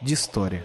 de história.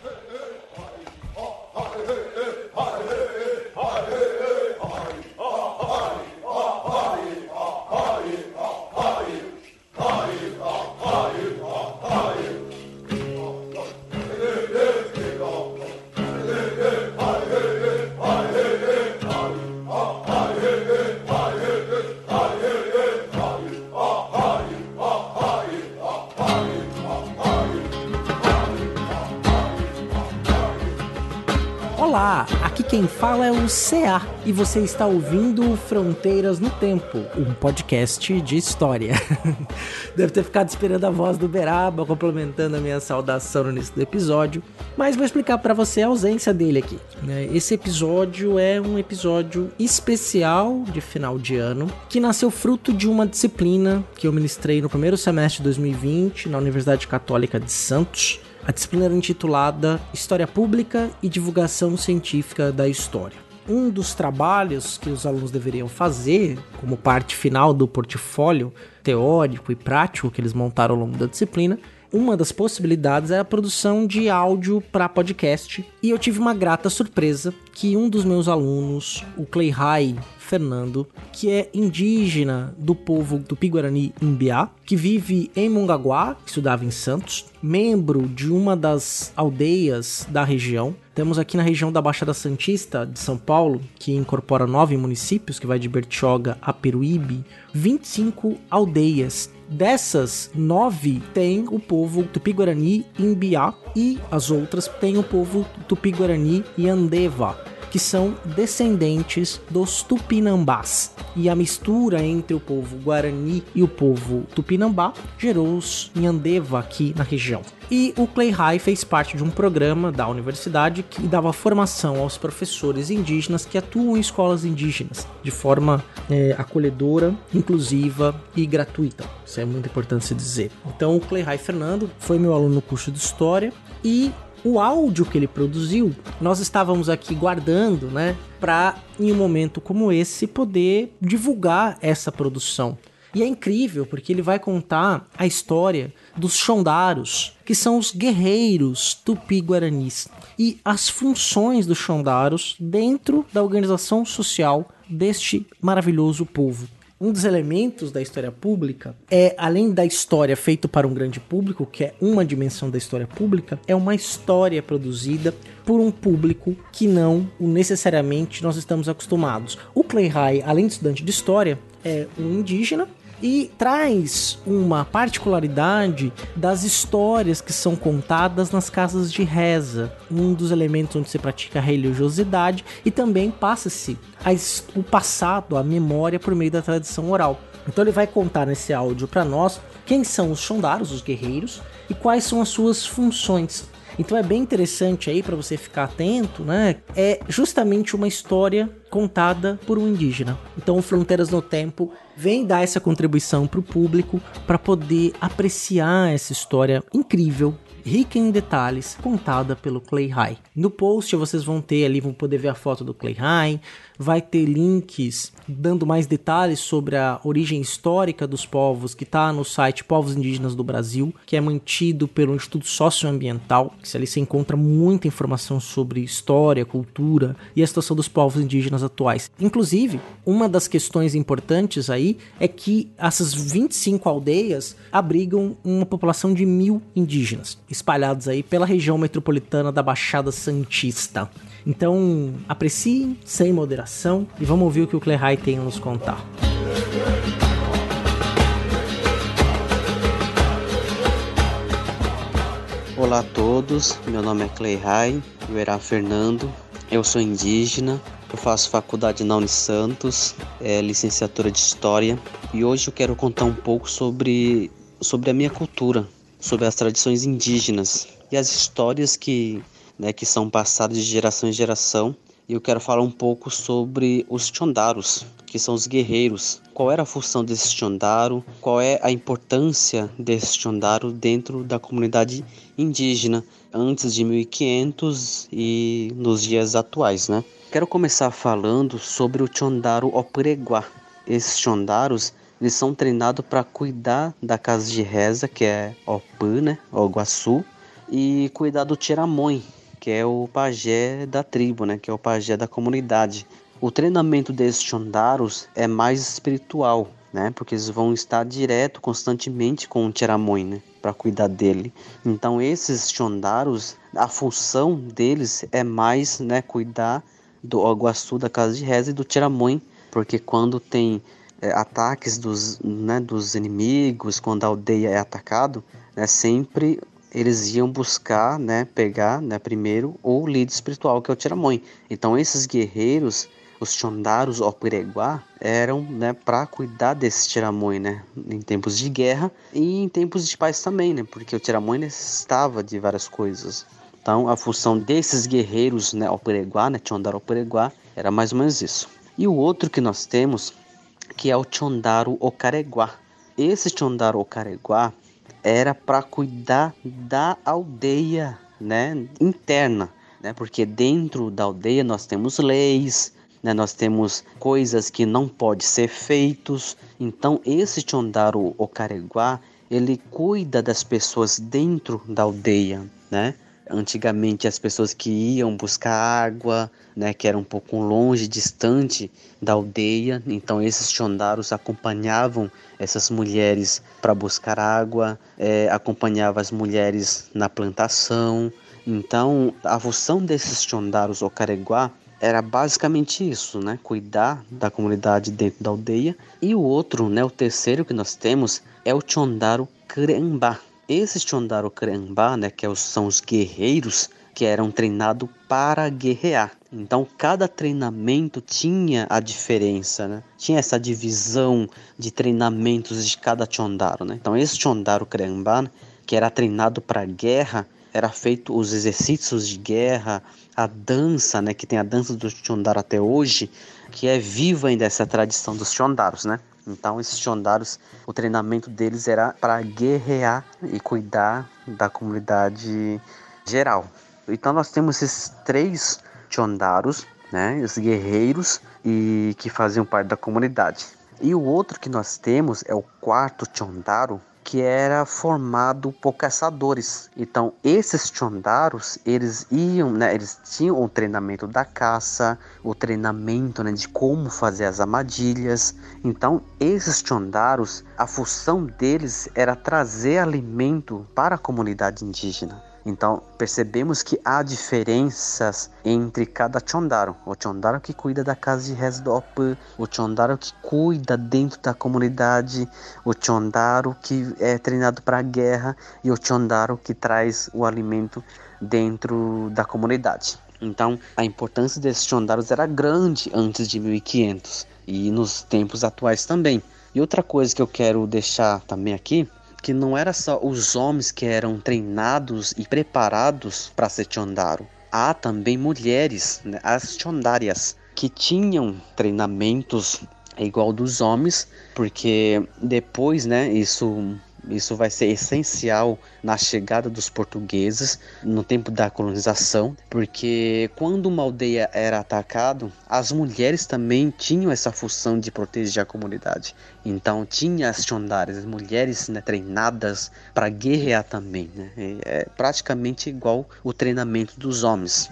Olá, aqui quem fala é o CA e você está ouvindo Fronteiras no Tempo, um podcast de história. Deve ter ficado esperando a voz do Beraba complementando a minha saudação no início do episódio, mas vou explicar para você a ausência dele aqui. né? Esse episódio é um episódio especial de final de ano que nasceu fruto de uma disciplina que eu ministrei no primeiro semestre de 2020 na Universidade Católica de Santos. A disciplina era intitulada História Pública e Divulgação Científica da História. Um dos trabalhos que os alunos deveriam fazer, como parte final do portfólio teórico e prático que eles montaram ao longo da disciplina, uma das possibilidades é a produção de áudio para podcast. E eu tive uma grata surpresa que um dos meus alunos, o Cleihai Fernando, que é indígena do povo do Piguarani Imbiá, que vive em Mongaguá, que estudava em Santos, membro de uma das aldeias da região. Temos aqui na região da Baixada Santista de São Paulo, que incorpora nove municípios, que vai de Bertioga a Peruíbe, 25 aldeias Dessas, nove tem o povo Tupi-Guarani Imbiá e as outras tem o povo Tupi-Guarani Yandeva, que são descendentes dos Tupinambás. E a mistura entre o povo Guarani e o povo Tupinambá gerou os Yandeva aqui na região. E o Clay High fez parte de um programa da universidade que dava formação aos professores indígenas que atuam em escolas indígenas de forma é, acolhedora, inclusiva e gratuita. Isso é muito importante se dizer. Então, o Clay High Fernando foi meu aluno no curso de História e o áudio que ele produziu, nós estávamos aqui guardando, né, para em um momento como esse poder divulgar essa produção. E é incrível porque ele vai contar a história dos Xondaros, que são os guerreiros tupi-guaranis, e as funções dos Xondaros dentro da organização social deste maravilhoso povo. Um dos elementos da história pública é, além da história feita para um grande público, que é uma dimensão da história pública, é uma história produzida por um público que não necessariamente nós estamos acostumados. O Clay High, além de estudante de história, é um indígena e traz uma particularidade das histórias que são contadas nas casas de reza, um dos elementos onde se pratica a religiosidade e também passa-se o passado, a memória por meio da tradição oral. Então ele vai contar nesse áudio para nós quem são os Xondaros, os guerreiros, e quais são as suas funções. Então é bem interessante aí para você ficar atento, né? É justamente uma história contada por um indígena. Então Fronteiras no Tempo vem dar essa contribuição para o público para poder apreciar essa história incrível rica em detalhes, contada pelo Clay High. No post vocês vão ter ali, vão poder ver a foto do Clay High, vai ter links dando mais detalhes sobre a origem histórica dos povos, que está no site Povos Indígenas do Brasil, que é mantido pelo Instituto Socioambiental, que ali se encontra muita informação sobre história, cultura e a situação dos povos indígenas atuais. Inclusive, uma das questões importantes aí é que essas 25 aldeias abrigam uma população de mil indígenas, espalhados aí pela região metropolitana da Baixada Santista. Então, apreciem sem moderação e vamos ouvir o que o Clehai tem a nos contar. Olá a todos, meu nome é Cleihai, eu era Fernando, eu sou indígena, eu faço faculdade na Unisantos, é licenciatura de História e hoje eu quero contar um pouco sobre, sobre a minha cultura, sobre as tradições indígenas e as histórias que, né, que são passadas de geração em geração. E eu quero falar um pouco sobre os Chondaros, que são os guerreiros. Qual era a função desse Chondaro? Qual é a importância desse Chondaro dentro da comunidade indígena antes de 1500 e nos dias atuais, né? Quero começar falando sobre o Chondaro Opureguá. Esses Chondaros eles são treinados para cuidar da casa de reza, que é Opã, né? Oguaçu, e cuidar do Tiramõe, que é o pajé da tribo, né? Que é o pajé da comunidade. O treinamento desses Chondaros é mais espiritual, né? Porque eles vão estar direto, constantemente com o Tiramõe, né? Para cuidar dele. Então esses Chondaros, a função deles é mais, né? Cuidar do Oguaçu, da casa de reza e do Tiramõe, porque quando tem é, ataques dos, né, dos inimigos, quando a aldeia é atacado, né, sempre eles iam buscar, né, pegar, né, primeiro o líder espiritual que é o Tiramõe. Então esses guerreiros os Chondaros Opireguá eram né, para cuidar desse Tiramões né, em tempos de guerra e em tempos de paz também, né, porque o Tiramões necessitava de várias coisas. Então a função desses guerreiros né, Opireguá, né, Chondaro Opireguá, era mais ou menos isso. E o outro que nós temos, que é o Chondaro Ocareguá. Esse Chondaro Ocareguá era para cuidar da aldeia né, interna, né, porque dentro da aldeia nós temos leis, né? Nós temos coisas que não podem ser feitos. Então esse Chondaro Ocareguá, ele cuida das pessoas dentro da aldeia, né? Antigamente as pessoas que iam buscar água, né, que era um pouco longe, distante da aldeia, então esses chondaros acompanhavam essas mulheres para buscar água, é, acompanhava as mulheres na plantação. Então a função desses chondaros Ocareguá era basicamente isso, né? Cuidar da comunidade dentro da aldeia. E o outro, né? O terceiro que nós temos é o Chondaro Krembá. Esses Chondaro Krembá, né? Que é são os guerreiros que eram treinados para guerrear. Então cada treinamento tinha a diferença, né? Tinha essa divisão de treinamentos de cada Chondaro, né? Então esse Chondaro Krembá, que era treinado para guerra, era feito os exercícios de guerra, a dança, né, que tem a dança do Chondaro até hoje, que é viva ainda essa tradição dos Chondaros, né? Então esses Chondaros, o treinamento deles era para guerrear e cuidar da comunidade geral. Então nós temos esses três Chondaros, né, os guerreiros e que faziam parte da comunidade. E o outro que nós temos é o quarto Chondaro, que era formado por caçadores. Então, esses chondaros, eles iam, né, eles tinham o treinamento da caça, o treinamento né, de como fazer as armadilhas. Então, esses chondaros, a função deles era trazer alimento para a comunidade indígena. Então percebemos que há diferenças entre cada chondaro. O chondaro que cuida da casa de reza do Opã, o chondaro que cuida dentro da comunidade, o chondaro que é treinado para a guerra e o chondaro que traz o alimento dentro da comunidade. Então a importância desses chondaros era grande antes de 1500 e nos tempos atuais também. E outra coisa que eu quero deixar também aqui que não era só os homens que eram treinados e preparados para ser chondaro. Há também mulheres, né, as chondárias, que tinham treinamentos igual dos homens, porque depois, né, isso isso vai ser essencial na chegada dos portugueses no tempo da colonização, porque quando uma aldeia era atacada, as mulheres também tinham essa função de proteger a comunidade. Então tinha as chondares, as mulheres né, treinadas para guerrear também. Né? É praticamente igual o treinamento dos homens.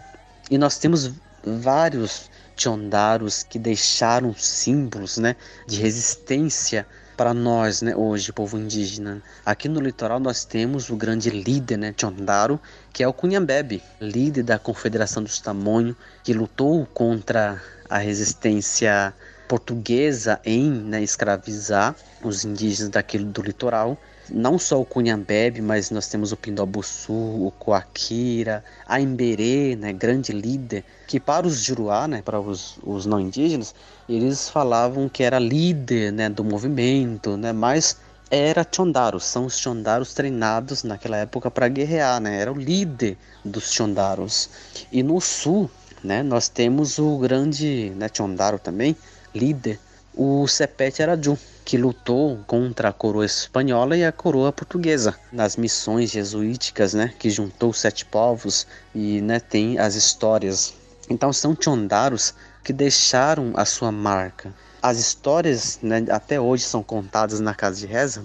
E nós temos vários chondaros que deixaram símbolos né, de resistência para nós, né, hoje, povo indígena. Aqui no litoral nós temos o grande líder, né, Chondaro, que é o Cunhambebe, líder da Confederação dos Tamonho, que lutou contra a resistência portuguesa em né, escravizar os indígenas daquele do litoral não só o Cunhambebe, mas nós temos o Pindobuçu, o Coaquira, a Emberê, né, grande líder, que para os Juruá, né, para os, os não indígenas, eles falavam que era líder né, do movimento, né, mas era Chondaros, são os Chondaros treinados naquela época para guerrear, né? Era o líder dos Chondaros. E no sul, né, nós temos o grande, né, Chondaro também, líder, o Sepete Araju, que lutou contra a coroa espanhola e a coroa portuguesa nas missões jesuíticas, né, que juntou sete povos e, né, tem as histórias. Então são Chondaros que deixaram a sua marca as histórias né, até hoje são contadas na casa de reza,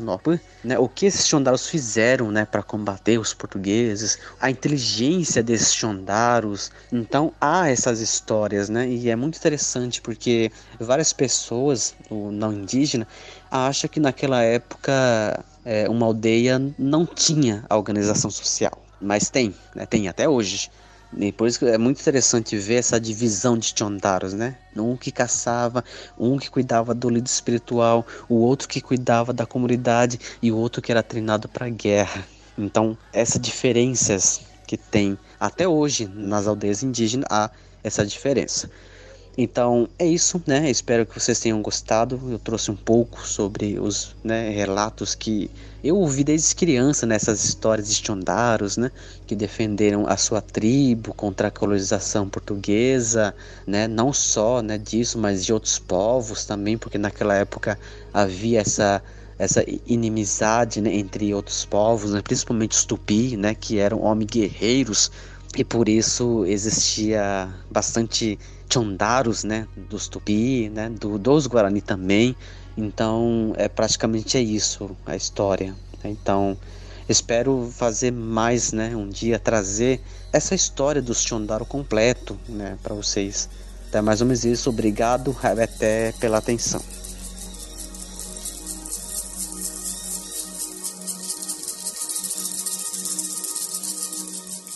né, o que esses chondaros fizeram né, para combater os portugueses, a inteligência desses chondaros. Então há essas histórias, né, e é muito interessante porque várias pessoas, o não indígena, acham que naquela época é, uma aldeia não tinha organização social, mas tem, né, tem até hoje. E por isso que é muito interessante ver essa divisão de Chondaros, né? Um que caçava, um que cuidava do líder espiritual, o outro que cuidava da comunidade e o outro que era treinado para guerra. Então, essas diferenças que tem até hoje nas aldeias indígenas há essa diferença. Então é isso, né? Espero que vocês tenham gostado. Eu trouxe um pouco sobre os né, relatos que eu ouvi desde criança nessas histórias de Chondaros, né? Que defenderam a sua tribo contra a colonização portuguesa, né? Não só né, disso, mas de outros povos também, porque naquela época havia essa essa inimizade né, entre outros povos, né, principalmente os tupi, né, que eram homens guerreiros e por isso existia bastante chondaros, né, dos tupi, né, do, dos guarani também. Então, é praticamente é isso a história. Então, espero fazer mais, né, um dia trazer essa história dos chondaro completo, né, para vocês. Então, é mais ou menos isso. Obrigado até pela atenção.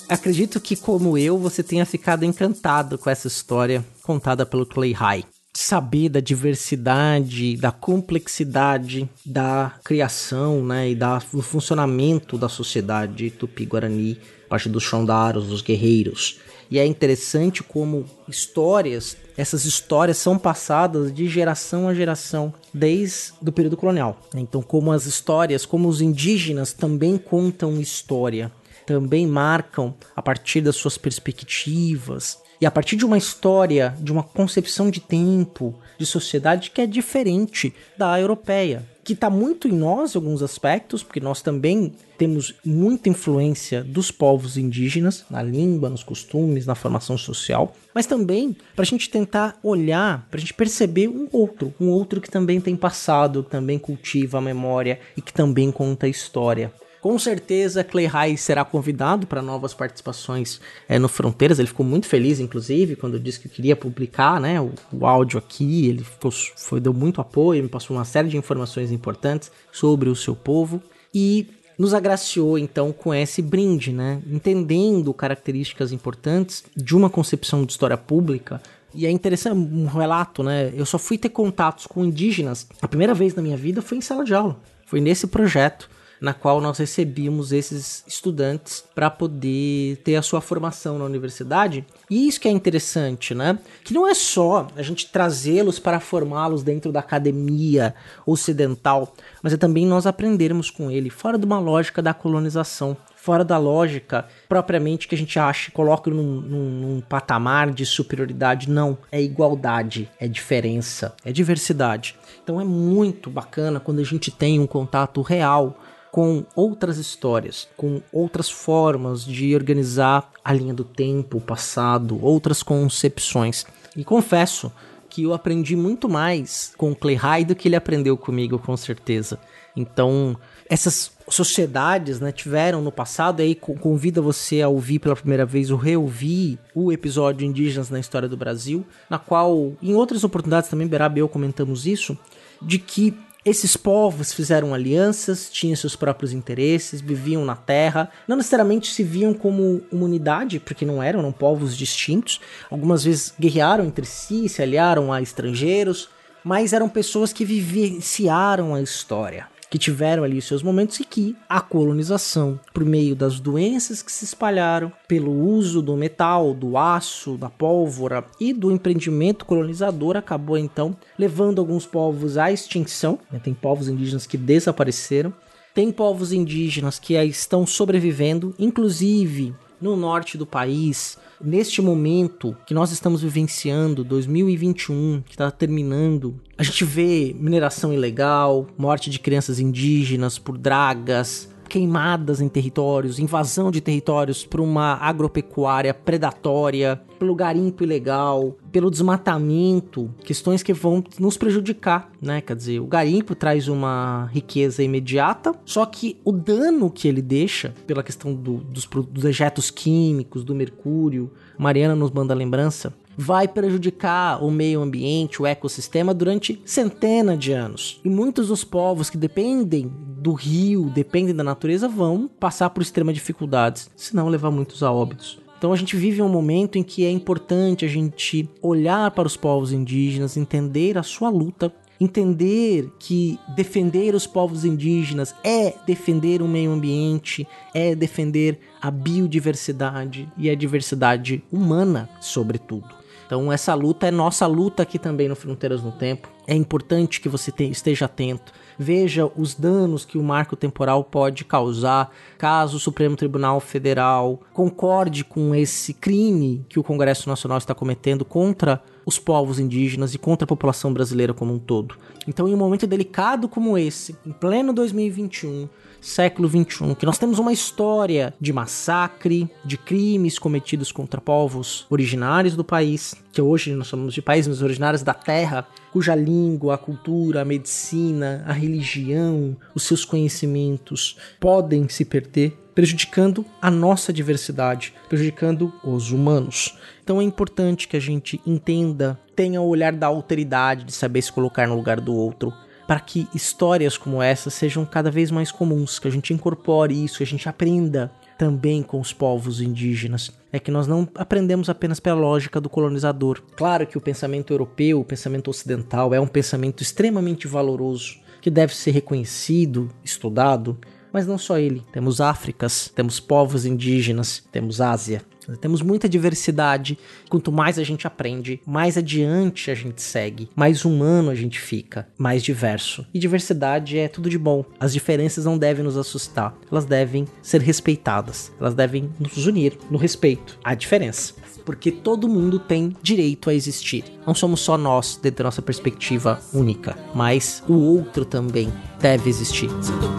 Acredito que, como eu, você tenha ficado encantado com essa história contada pelo Clay High. Saber da diversidade, da complexidade da criação né, e da, do funcionamento da sociedade tupi-guarani, parte dos Xondaros, dos guerreiros. E é interessante como histórias, essas histórias são passadas de geração a geração, desde o período colonial. Então, como as histórias, como os indígenas também contam história também marcam a partir das suas perspectivas e a partir de uma história, de uma concepção de tempo, de sociedade que é diferente da europeia, que está muito em nós em alguns aspectos, porque nós também temos muita influência dos povos indígenas na língua, nos costumes, na formação social, mas também para a gente tentar olhar, para a gente perceber um outro, um outro que também tem passado, também cultiva a memória e que também conta a história. Com certeza, Clay High será convidado para novas participações é, no Fronteiras. Ele ficou muito feliz, inclusive, quando disse que queria publicar né, o, o áudio aqui. Ele ficou, foi, deu muito apoio, me passou uma série de informações importantes sobre o seu povo. E nos agraciou então com esse brinde, né? Entendendo características importantes de uma concepção de história pública. E é interessante um relato, né? Eu só fui ter contatos com indígenas. A primeira vez na minha vida foi em sala de aula. Foi nesse projeto na qual nós recebíamos esses estudantes para poder ter a sua formação na universidade. E isso que é interessante, né? Que não é só a gente trazê-los para formá-los dentro da academia ocidental, mas é também nós aprendermos com ele fora de uma lógica da colonização fora da lógica propriamente que a gente acha, coloca num, num, num, patamar de superioridade. Não, é igualdade, é diferença, é diversidade. Então é muito bacana quando a gente tem um contato real com outras histórias, com outras formas de organizar a linha do tempo, o passado, outras concepções. E confesso que eu aprendi muito mais com o Clay do que ele aprendeu comigo, com certeza. Então, essas sociedades né, tiveram no passado, e aí convida você a ouvir pela primeira vez ou reouvir o episódio Indígenas na História do Brasil, na qual, em outras oportunidades também, Beraba e eu comentamos isso, de que esses povos fizeram alianças, tinham seus próprios interesses, viviam na terra, não necessariamente se viam como uma unidade, porque não eram, eram povos distintos. Algumas vezes guerrearam entre si, se aliaram a estrangeiros, mas eram pessoas que vivenciaram a história. Que tiveram ali seus momentos e que a colonização, por meio das doenças que se espalharam, pelo uso do metal, do aço, da pólvora e do empreendimento colonizador, acabou então levando alguns povos à extinção. Né? Tem povos indígenas que desapareceram, tem povos indígenas que estão sobrevivendo, inclusive no norte do país, neste momento que nós estamos vivenciando, 2021, que está terminando, a gente vê mineração ilegal, morte de crianças indígenas por dragas, queimadas em territórios, invasão de territórios por uma agropecuária predatória, pelo garimpo ilegal, pelo desmatamento, questões que vão nos prejudicar, né? Quer dizer, o garimpo traz uma riqueza imediata, só que o dano que ele deixa pela questão do, dos, dos dejetos químicos, do mercúrio, Mariana nos manda lembrança, vai prejudicar o meio ambiente, o ecossistema durante centenas de anos. E muitos dos povos que dependem do rio, dependem da natureza, vão passar por extremas dificuldades, se não levar muitos a óbitos. Então a gente vive um momento em que é importante a gente olhar para os povos indígenas, entender a sua luta, entender que defender os povos indígenas é defender o meio ambiente, é defender a biodiversidade e a diversidade humana, sobretudo. Então essa luta é nossa luta aqui também no Fronteiras no Tempo. É importante que você te, esteja atento. Veja os danos que o marco temporal pode causar caso o Supremo Tribunal Federal concorde com esse crime que o Congresso Nacional está cometendo contra os povos indígenas e contra a população brasileira como um todo. Então, em um momento delicado como esse, em pleno 2021, século 21, que nós temos uma história de massacre, de crimes cometidos contra povos originários do país, que hoje nós chamamos de países originários da terra, cuja língua, a cultura, a medicina, a religião, os seus conhecimentos podem se perder, prejudicando a nossa diversidade, prejudicando os humanos. Então é importante que a gente entenda, tenha o olhar da alteridade, de saber se colocar no lugar do outro, para que histórias como essa sejam cada vez mais comuns, que a gente incorpore isso, que a gente aprenda também com os povos indígenas. É que nós não aprendemos apenas pela lógica do colonizador. Claro que o pensamento europeu, o pensamento ocidental, é um pensamento extremamente valoroso, que deve ser reconhecido, estudado, mas não só ele. Temos Áfricas, temos povos indígenas, temos Ásia. Temos muita diversidade. Quanto mais a gente aprende, mais adiante a gente segue, mais humano a gente fica, mais diverso. E diversidade é tudo de bom. As diferenças não devem nos assustar, elas devem ser respeitadas, elas devem nos unir no respeito à diferença porque todo mundo tem direito a existir. Não somos só nós dentro da nossa perspectiva única, mas o outro também deve existir. quando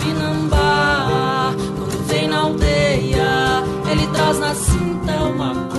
vem na aldeia, ele traz uma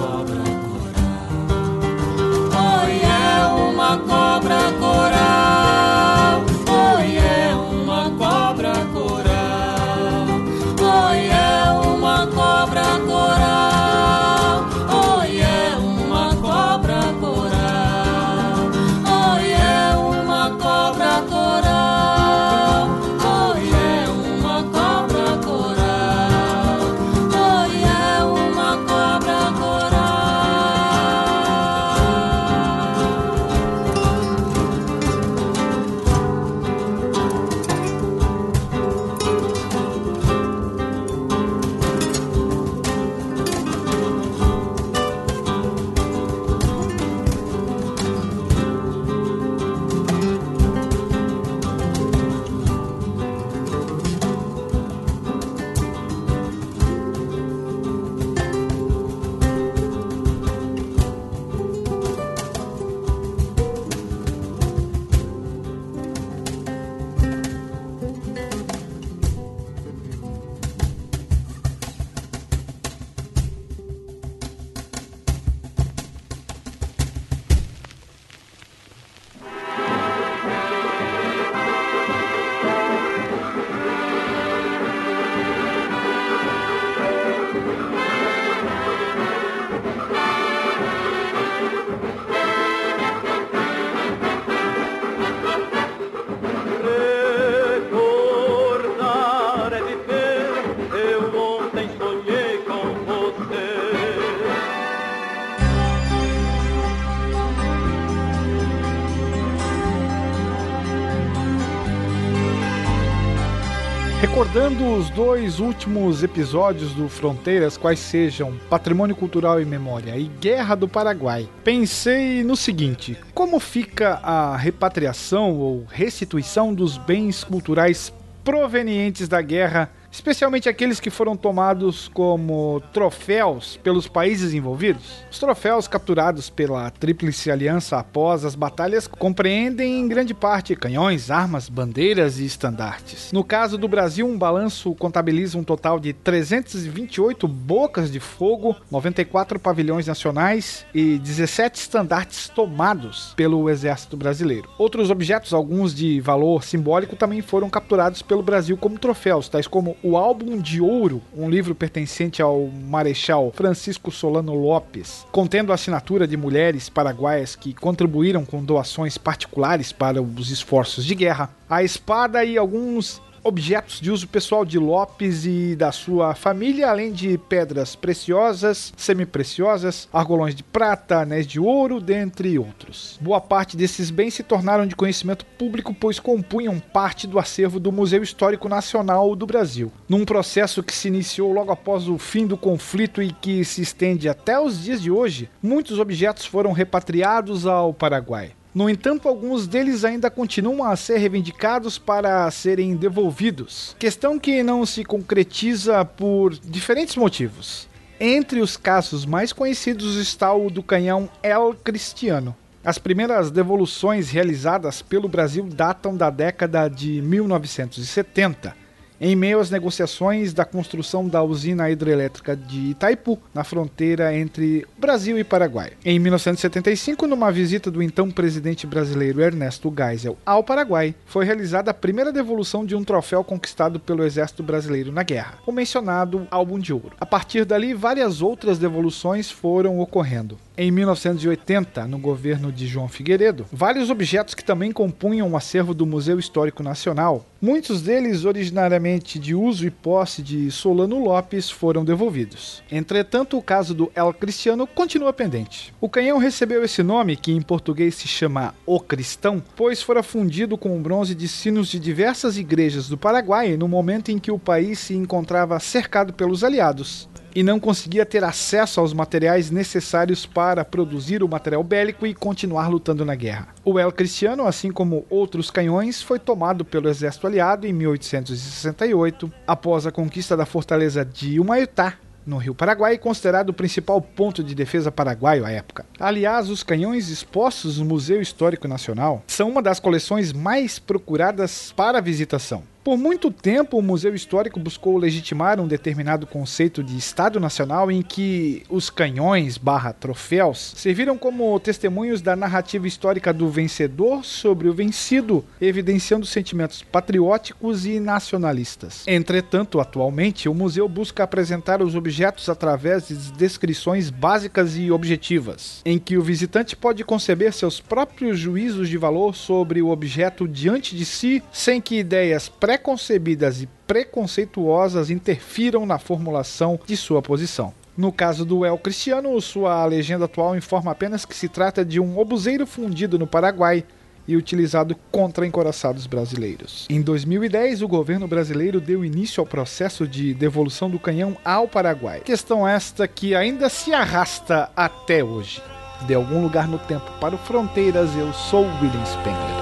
Recordando os dois últimos episódios do Fronteiras, quais sejam Patrimônio Cultural e Memória e Guerra do Paraguai, pensei no seguinte: como fica a repatriação ou restituição dos bens culturais provenientes da guerra especialmente aqueles que foram tomados como troféus pelos países envolvidos. Os troféus capturados pela Tríplice Aliança após as batalhas compreendem em grande parte canhões, armas, bandeiras e estandartes. No caso do Brasil, um balanço contabiliza um total de 328 bocas de fogo, 94 pavilhões nacionais e 17 estandartes tomados pelo Exército Brasileiro. Outros objetos, alguns de valor simbólico, também foram capturados pelo Brasil como troféus, tais como o Álbum de Ouro, um livro pertencente ao Marechal Francisco Solano Lopes, contendo a assinatura de mulheres paraguaias que contribuíram com doações particulares para os esforços de guerra, a espada e alguns objetos de uso pessoal de Lopes e da sua família, além de pedras preciosas, semi-preciosas, argolões de prata, anéis de ouro, dentre outros. Boa parte desses bens se tornaram de conhecimento público, pois compunham parte do acervo do Museu Histórico Nacional do Brasil. Num processo que se iniciou logo após o fim do conflito e que se estende até os dias de hoje, muitos objetos foram repatriados ao Paraguai. No entanto, alguns deles ainda continuam a ser reivindicados para serem devolvidos, questão que não se concretiza por diferentes motivos. Entre os casos mais conhecidos está o do canhão El Cristiano. As primeiras devoluções realizadas pelo Brasil datam da década de 1970 em meio às negociações da construção da usina hidrelétrica de Itaipu, na fronteira entre Brasil e Paraguai. Em 1975, numa visita do então presidente brasileiro Ernesto Geisel ao Paraguai, foi realizada a primeira devolução de um troféu conquistado pelo exército brasileiro na guerra, o mencionado Álbum de Ouro. A partir dali, várias outras devoluções foram ocorrendo em 1980, no governo de João Figueiredo, vários objetos que também compunham o acervo do Museu Histórico Nacional, muitos deles originariamente de uso e posse de Solano Lopes, foram devolvidos. Entretanto, o caso do El Cristiano continua pendente. O canhão recebeu esse nome, que em português se chama O Cristão, pois fora fundido com o bronze de sinos de diversas igrejas do Paraguai no momento em que o país se encontrava cercado pelos aliados e não conseguia ter acesso aos materiais necessários para produzir o material bélico e continuar lutando na guerra. O El Cristiano, assim como outros canhões, foi tomado pelo exército aliado em 1868, após a conquista da fortaleza de Humaitá, no Rio Paraguai, considerado o principal ponto de defesa paraguaio à época. Aliás, os canhões expostos no Museu Histórico Nacional são uma das coleções mais procuradas para visitação. Por muito tempo, o Museu Histórico buscou legitimar um determinado conceito de Estado Nacional em que os canhões barra troféus serviram como testemunhos da narrativa histórica do vencedor sobre o vencido, evidenciando sentimentos patrióticos e nacionalistas. Entretanto, atualmente, o museu busca apresentar os objetos através de descrições básicas e objetivas, em que o visitante pode conceber seus próprios juízos de valor sobre o objeto diante de si, sem que ideias pré preconcebidas e preconceituosas interfiram na formulação de sua posição. No caso do El Cristiano, sua legenda atual informa apenas que se trata de um obuseiro fundido no Paraguai e utilizado contra encoraçados brasileiros. Em 2010, o governo brasileiro deu início ao processo de devolução do canhão ao Paraguai. Questão esta que ainda se arrasta até hoje. De algum lugar no tempo para o Fronteiras, eu sou William Spengler.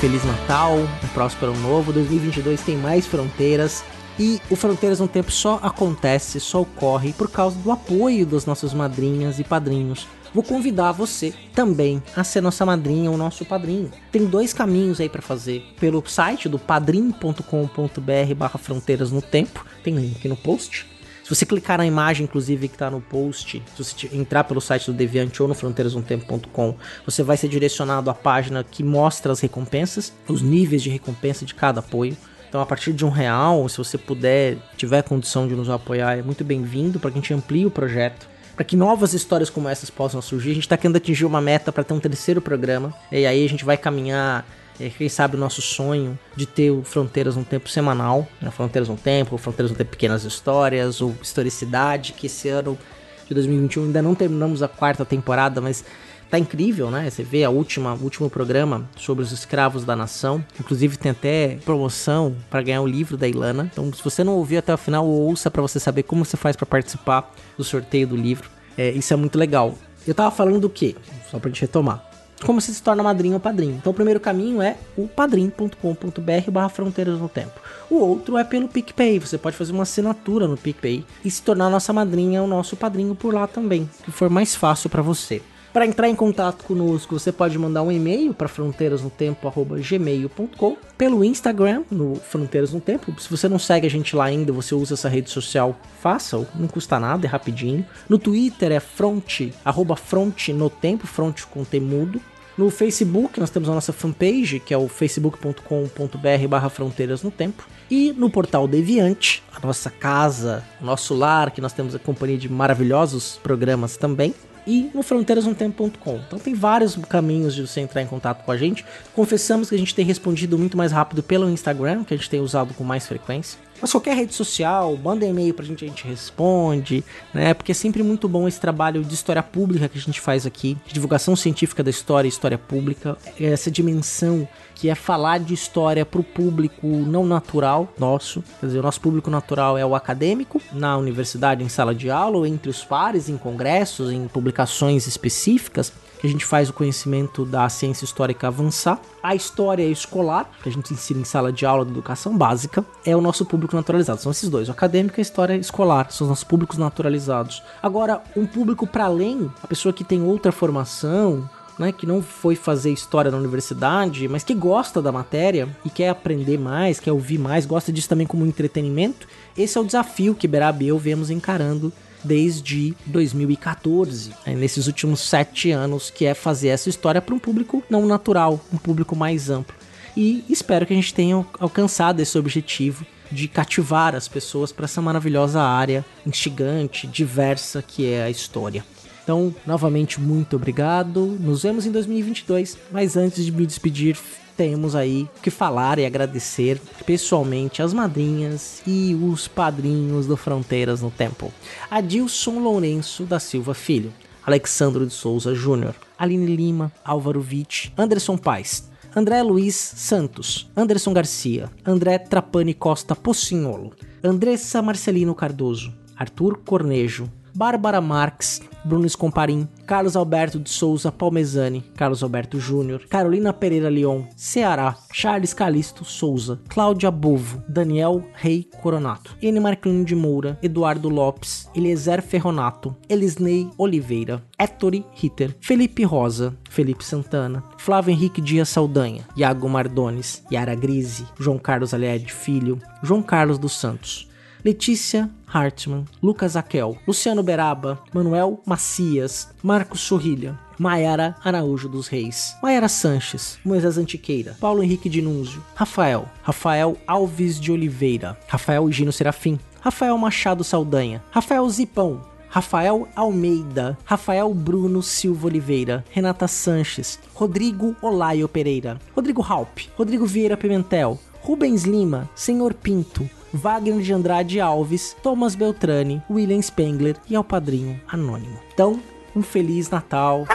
Feliz Natal, um próspero novo. 2022 tem mais fronteiras. E o Fronteiras no Tempo só acontece, só ocorre por causa do apoio das nossas madrinhas e padrinhos. Vou convidar você também a ser nossa madrinha ou nosso padrinho. Tem dois caminhos aí para fazer. Pelo site do padrim.com.br barra Fronteiras no Tempo, tem link no post Se você clicar na imagem, inclusive, que está no post, se você entrar pelo site do Deviante ou no fronteirasnomtempo.com, você vai ser direcionado à página que mostra as recompensas, os níveis de recompensa de cada apoio. Então, a partir de um real, se você puder, tiver condição de nos apoiar, é muito bem-vindo para que a gente amplie o projeto. Para que novas histórias como essas possam surgir. A gente está querendo atingir uma meta para ter um terceiro programa. E aí a gente vai caminhar é, quem sabe o nosso sonho de ter o Fronteiras no Tempo semanal, né? Fronteiras no Tempo, Fronteiras no Tempo Pequenas Histórias, ou Historicidade, que esse ano de 2021 ainda não terminamos a quarta temporada, mas tá incrível, né? Você vê a última, último programa sobre os escravos da nação. Inclusive tem até promoção para ganhar o livro da Ilana. Então, se você não ouviu até o final, ouça para você saber como você faz para participar do sorteio do livro. É, isso é muito legal. Eu tava falando do quê? Só pra gente retomar como você se torna madrinho ou padrinho. Então o primeiro caminho é o padrim.com.br barra fronteiras no tempo. O outro é pelo PicPay. Você pode fazer uma assinatura no PicPay e se tornar nossa madrinha ou nosso padrinho por lá também, que for mais fácil para você. Para entrar em contato conosco, você pode mandar um e-mail para fronteirasnotempo@gmail.com, pelo Instagram, no Fronteiras no Tempo. Se você não segue a gente lá ainda, você usa essa rede social, faça-o, não custa nada, é rapidinho. No Twitter é front, arroba front no tempo, front com temudo. No Facebook, nós temos a nossa fanpage, que é o facebook.com.br barra fronteiras no tempo. E no portal Deviante, a nossa casa, nosso lar, que nós temos a companhia de maravilhosos programas também e no fronteirasnomtempo.com. Então tem vários caminhos de você entrar em contato com a gente. Confessamos que a gente tem respondido muito mais rápido pelo Instagram, que a gente tem usado com mais frequência. Mas qualquer rede social, manda e-mail pra gente, a gente responde, né? Porque é sempre muito bom esse trabalho de história pública que a gente faz aqui, de divulgação científica da história e história pública, essa dimensão que é falar de história para o público não natural nosso. Quer dizer, o nosso público natural é o acadêmico, na universidade, em sala de aula, ou entre os pares, em congressos, em publicações específicas que a gente faz o conhecimento da ciência histórica avançar. A história escolar, que a gente ensina em sala de aula de educação básica, é o nosso público naturalizado. São esses dois, o acadêmico e a história escolar, são os nossos públicos naturalizados. Agora, um público para além, a pessoa que tem outra formação, né, que não foi fazer história na universidade, mas que gosta da matéria e quer aprender mais, quer ouvir mais, gosta disso também como entretenimento, esse é o desafio que Berab e eu vemos encarando desde 2014, né, nesses últimos sete anos, que é fazer essa história para um público não natural, um público mais amplo. E espero que a gente tenha alcançado esse objetivo de cativar as pessoas para essa maravilhosa área instigante, diversa que é a história. Então, novamente, muito obrigado. Nos vemos em 2022. Mas antes de me despedir, temos aí que falar e agradecer pessoalmente as madrinhas e os padrinhos do Fronteiras no Tempo. Adilson Lourenço da Silva Filho, Alexandro de Souza Júnior, Aline Lima, Álvaro Witt, Anderson Paes, André Luiz Santos, Anderson Garcia, André Trapani Costa Pocinholo, Andressa Marcelino Cardoso, Arthur Cornejo, Bárbara Marques, Bruno Scomparim, Carlos Alberto de Souza Palmezani, Carlos Alberto Júnior, Carolina Pereira Leon, Ceará, Charles Calisto Souza, Cláudia Bovo, Daniel Rei Coronato, N. Marquinhos de Moura, Eduardo Lopes, Eliezer Ferronato, Elisnei Oliveira, Ettore Ritter, Felipe Rosa, Felipe Santana, Flávio Henrique Dias Saldanha, Iago Mardones, Yara Grise, João Carlos Aliade Filho, João Carlos dos Santos, Letícia Hartmann, Lucas Aquel, Luciano Beraba, Manuel Macias, Marcos Sorrilha, Maiara Araújo dos Reis, Maiara Sanches, Moisés Antiqueira, Paulo Henrique Dinúzio, Rafael, Rafael Alves de Oliveira, Rafael Gino Serafim, Rafael Machado Saldanha, Rafael Zipão, Rafael Almeida, Rafael Bruno Silva Oliveira, Renata Sanches, Rodrigo Olaio Pereira, Rodrigo Halp, Rodrigo Vieira Pimentel, Rubens Lima, Senhor Pinto, Wagner de Andrade Alves, Thomas Beltrani, William Spengler e ao padrinho anônimo. Então, um Feliz Natal.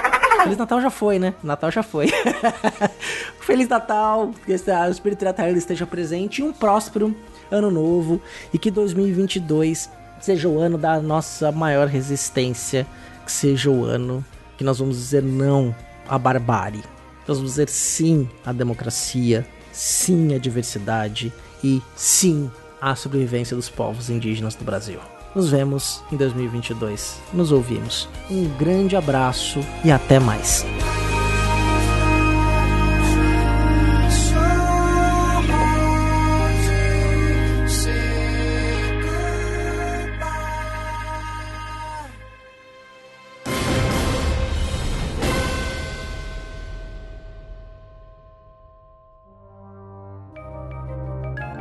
Feliz Natal já foi, né? Natal já foi. Feliz Natal, que o Espírito Natal esteja presente e um próspero ano novo e que 2022 seja o ano da nossa maior resistência, que seja o ano que nós vamos dizer não à barbárie. Nós vamos dizer sim à democracia, sim à diversidade e sim à sobrevivência dos povos indígenas do Brasil. Nos vemos em 2022. Nos ouvimos. Um grande abraço e até mais.